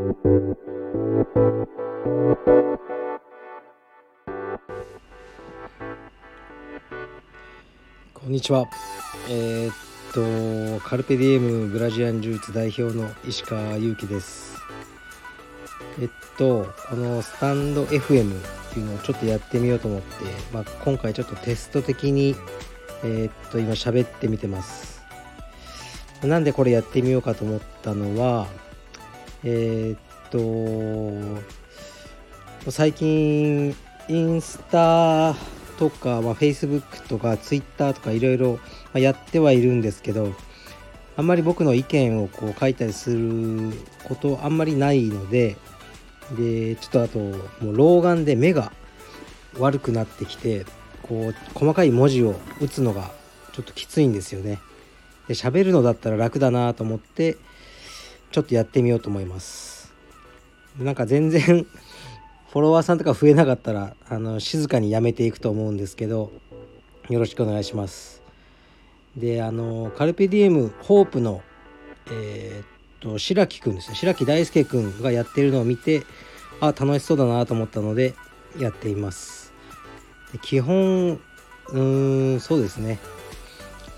こんにちは。えー、っと、カルペディエムブラジアン柔術代表の石川祐希です。えっと、このスタンド FM っていうのをちょっとやってみようと思って、まあ、今回ちょっとテスト的に、えー、っと、今喋ってみてます。なんでこれやってみようかと思ったのは、えー、っと、最近、インスタとか、まあ、Facebook とか Twitter とかいろいろやってはいるんですけどあんまり僕の意見をこう書いたりすることあんまりないのででちょっとあともう老眼で目が悪くなってきてこう細かい文字を打つのがちょっときついんですよね。で喋るのだったら楽だなと思ってちょっとやってみようと思います。なんか全然 フォロワーさんとか増えなかったらあの静かにやめていくと思うんですけどよろしくお願いします。であのカルペディエムホープのえー、っと白木くんですね。白木大輔くんがやってるのを見てあ楽しそうだなと思ったのでやっています。基本うーんそうですね。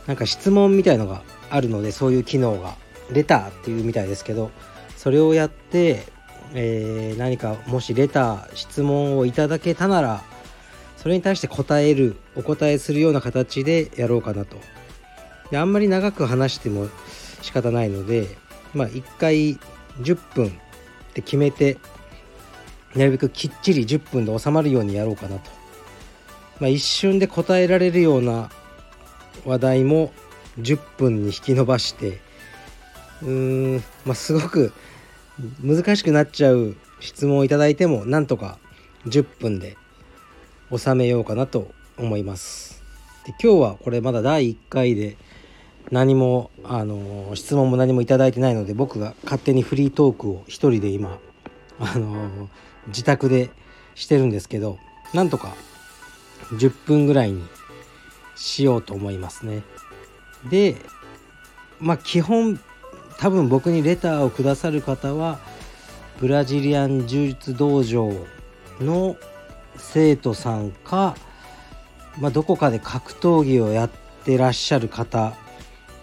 なんか質問みたいのがあるのでそういう機能が。レターっていうみたいですけどそれをやってえー、何かもしレター質問をいただけたならそれに対して答えるお答えするような形でやろうかなと。であんまり長く話しても仕方ないのでまあ1回10分って決めてなるべくきっちり10分で収まるようにやろうかなと、まあ、一瞬で答えられるような話題も10分に引き伸ばしてうーんまあすごく難しくなっちゃう質問をいただいてもなんとか10分で収めようかなと思います。で今日はこれまだ第1回で何もあの質問も何もいただいてないので僕が勝手にフリートークを一人で今あの自宅でしてるんですけどなんとか10分ぐらいにしようと思いますね。でまあ基本多分僕にレターをくださる方はブラジリアン柔術道場の生徒さんか、まあ、どこかで格闘技をやってらっしゃる方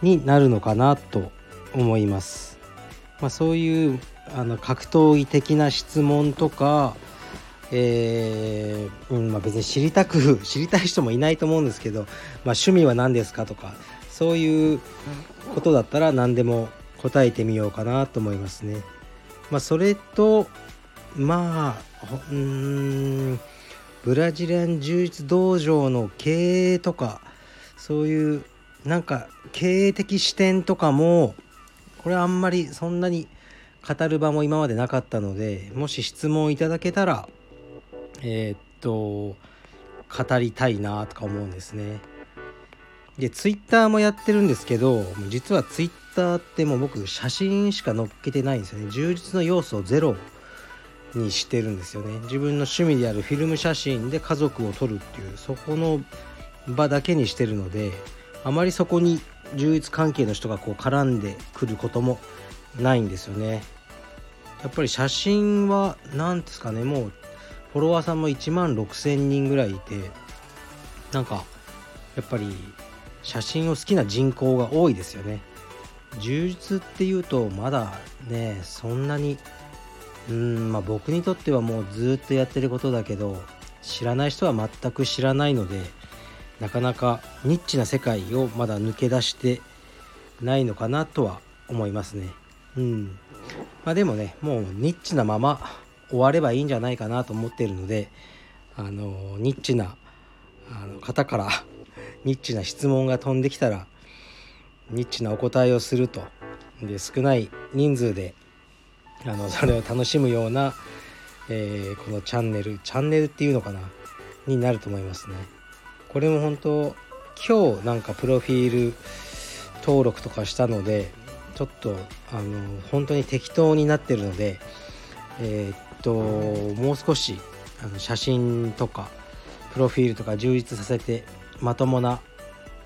になるのかなと思います。まあ、そういうあの格闘技的な質問とか、えーうんまあ、別に知りたく 知りたい人もいないと思うんですけど、まあ、趣味は何ですかとかそういうことだったら何でも答えてみようかなと思いますね。まあ、それとまあうんブラジリアン柔術道場の経営とかそういうなんか経営的視点とかもこれあんまりそんなに語る場も今までなかったのでもし質問いただけたらえー、っと語りたいなとか思うんですね。でツイッターもやってるんですけど実はツイッタってもう僕写真しか載っけてないんですよね。充実の要素をゼロにしてるんですよね。自分の趣味であるフィルム写真で家族を撮るっていうそこの場だけにしてるのであまりそこに充実関係の人がこう絡んでくることもないんですよね。やっぱり写真は何ですかねもうフォロワーさんも1万6000人ぐらいいてなんかやっぱり写真を好きな人口が多いですよね。充実っていうとまだねそんなにうんまあ僕にとってはもうずっとやってることだけど知らない人は全く知らないのでなかなかニッチな世界をまだ抜け出してないのかなとは思いますね。うん。まあでもねもうニッチなまま終わればいいんじゃないかなと思ってるのであのニッチなあの方からニッチな質問が飛んできたらニッチなお答えをすると。で少ない人数であの それを楽しむような、えー、このチャンネルチャンネルっていうのかな？になると思いますね。これも本当今日なんかプロフィール登録とかしたのでちょっとあの本当に適当になってるのでえー、っともう少しあの写真とかプロフィールとか充実させてまともな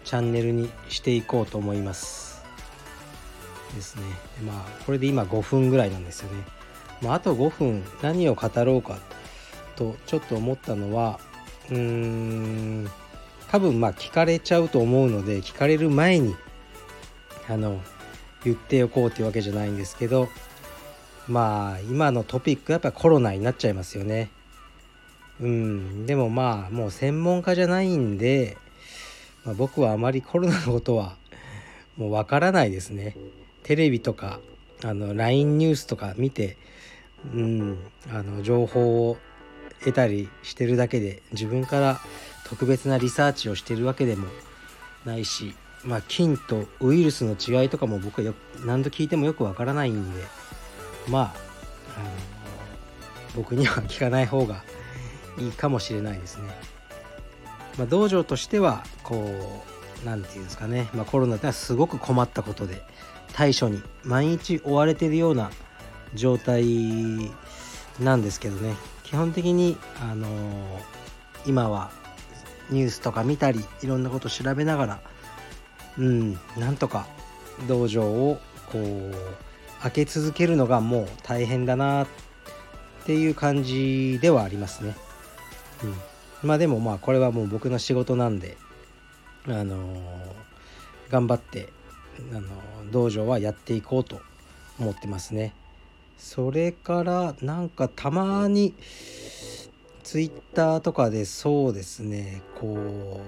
チャンネルにしていこうと思います。ですね。でまあこれで今5分ぐらいなんですよね。まあ、あと5分何を語ろうかとちょっと思ったのはうーん多分まあ聞かれちゃうと思うので聞かれる前にあの言っておこうというわけじゃないんですけどまあ今のトピックやっぱコロナになっちゃいますよね。うん。でもまあもう専門家じゃないんで、まあ、僕はあまりコロナのことはもうわからないですねテレビとかあの LINE ニュースとか見てうんあの情報を得たりしてるだけで自分から特別なリサーチをしてるわけでもないしまあ菌とウイルスの違いとかも僕はよ何度聞いてもよくわからないんでまああの僕には聞かない方がいいかもしれないですね。まあ、道場としてはこう何て言うんですかね、まあ、コロナってのはすごく困ったことで対処に毎日追われてるような状態なんですけどね。基本的にあのー、今はニュースとか見たりいろんなこと調べながらうんなんとか道場をこう開け続けるのがもう大変だなっていう感じではありますね。うん、まあでもまあこれはもう僕の仕事なんであの、頑張ってあの道場はやっていこうと思ってますね。それからなんかたまにツイッターとかでそうですねこ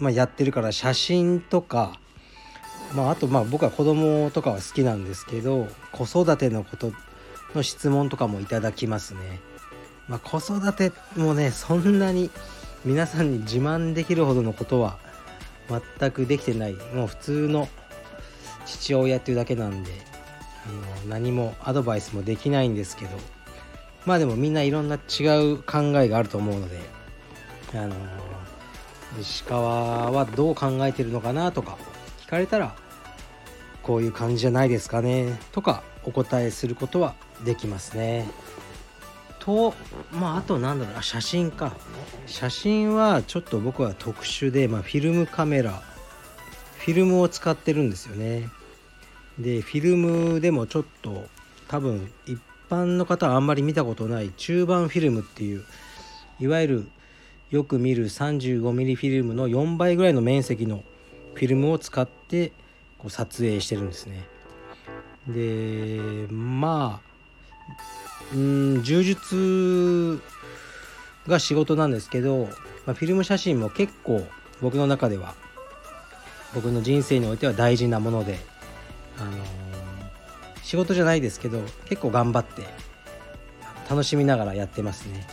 う、まあ、やってるから写真とか、まあ、あとまあ僕は子供とかは好きなんですけど子育てのことの質問とかもいただきますね。まあ、子育てもねそんなに皆さんに自慢できるほどのことは全くできてないもう普通の父親っていうだけなんであの何もアドバイスもできないんですけどまあでもみんないろんな違う考えがあると思うのであの石川はどう考えてるのかなとか聞かれたらこういう感じじゃないですかねとかお答えすることはできますね。とまああとなんだろうあ写真か。写真はちょっと僕は特殊で、まあ、フィルムカメラ。フィルムを使ってるんですよね。でフィルムでもちょっと多分一般の方はあんまり見たことない中盤フィルムっていういわゆるよく見る 35mm フィルムの4倍ぐらいの面積のフィルムを使ってこう撮影してるんですね。でまあうん柔術が仕事なんですけど、まあ、フィルム写真も結構僕の中では僕の人生においては大事なもので、あのー、仕事じゃないですけど結構頑張って楽しみながらやってますね。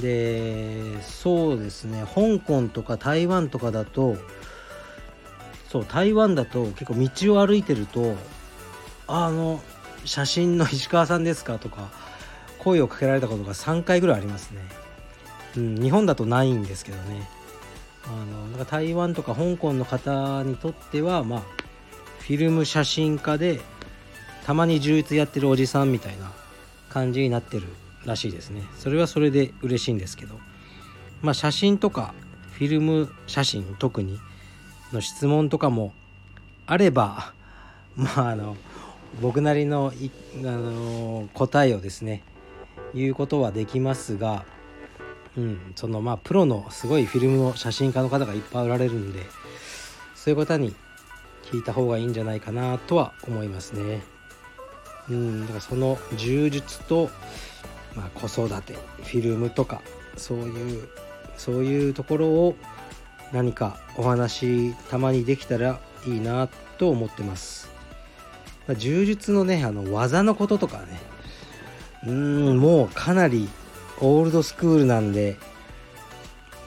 でそうですね香港とか台湾とかだとそう台湾だと結構道を歩いてるとあの写真の石川さんですか？とか声をかけられたことが3回ぐらいありますね。うん、日本だとないんですけどね。あのだか台湾とか香港の方にとってはまあフィルム写真家でたまに充実やってるおじさんみたいな感じになってるらしいですねそれはそれで嬉しいんですけどまあ写真とかフィルム写真特にの質問とかもあればまああの僕なりのあの答えをですね言うことはできますが、うん、そのまあプロのすごいフィルムの写真家の方がいっぱいおられるんでそういう方に聞いた方がいいんじゃないかなとは思いますね。うん、だからその充実と、まあ、子育てフィルムとかそういうそういうところを何かお話たまにできたらいいなと思ってます。柔術のねあの技のこととかね。うんもうかなりオールドスクールなんで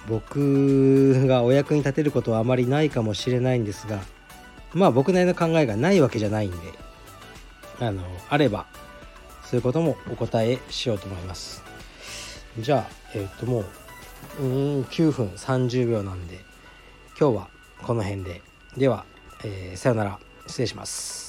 僕がお役に立てることはあまりないかもしれないんですがまあ僕なりの考えがないわけじゃないんであのあればそういうこともお答えしようと思います。じゃあえっ、ともううん9分30秒なんで今日はこの辺で。では、えー、さよなら。失礼します。